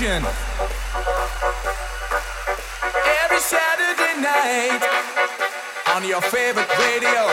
Every Saturday night on your favorite radio.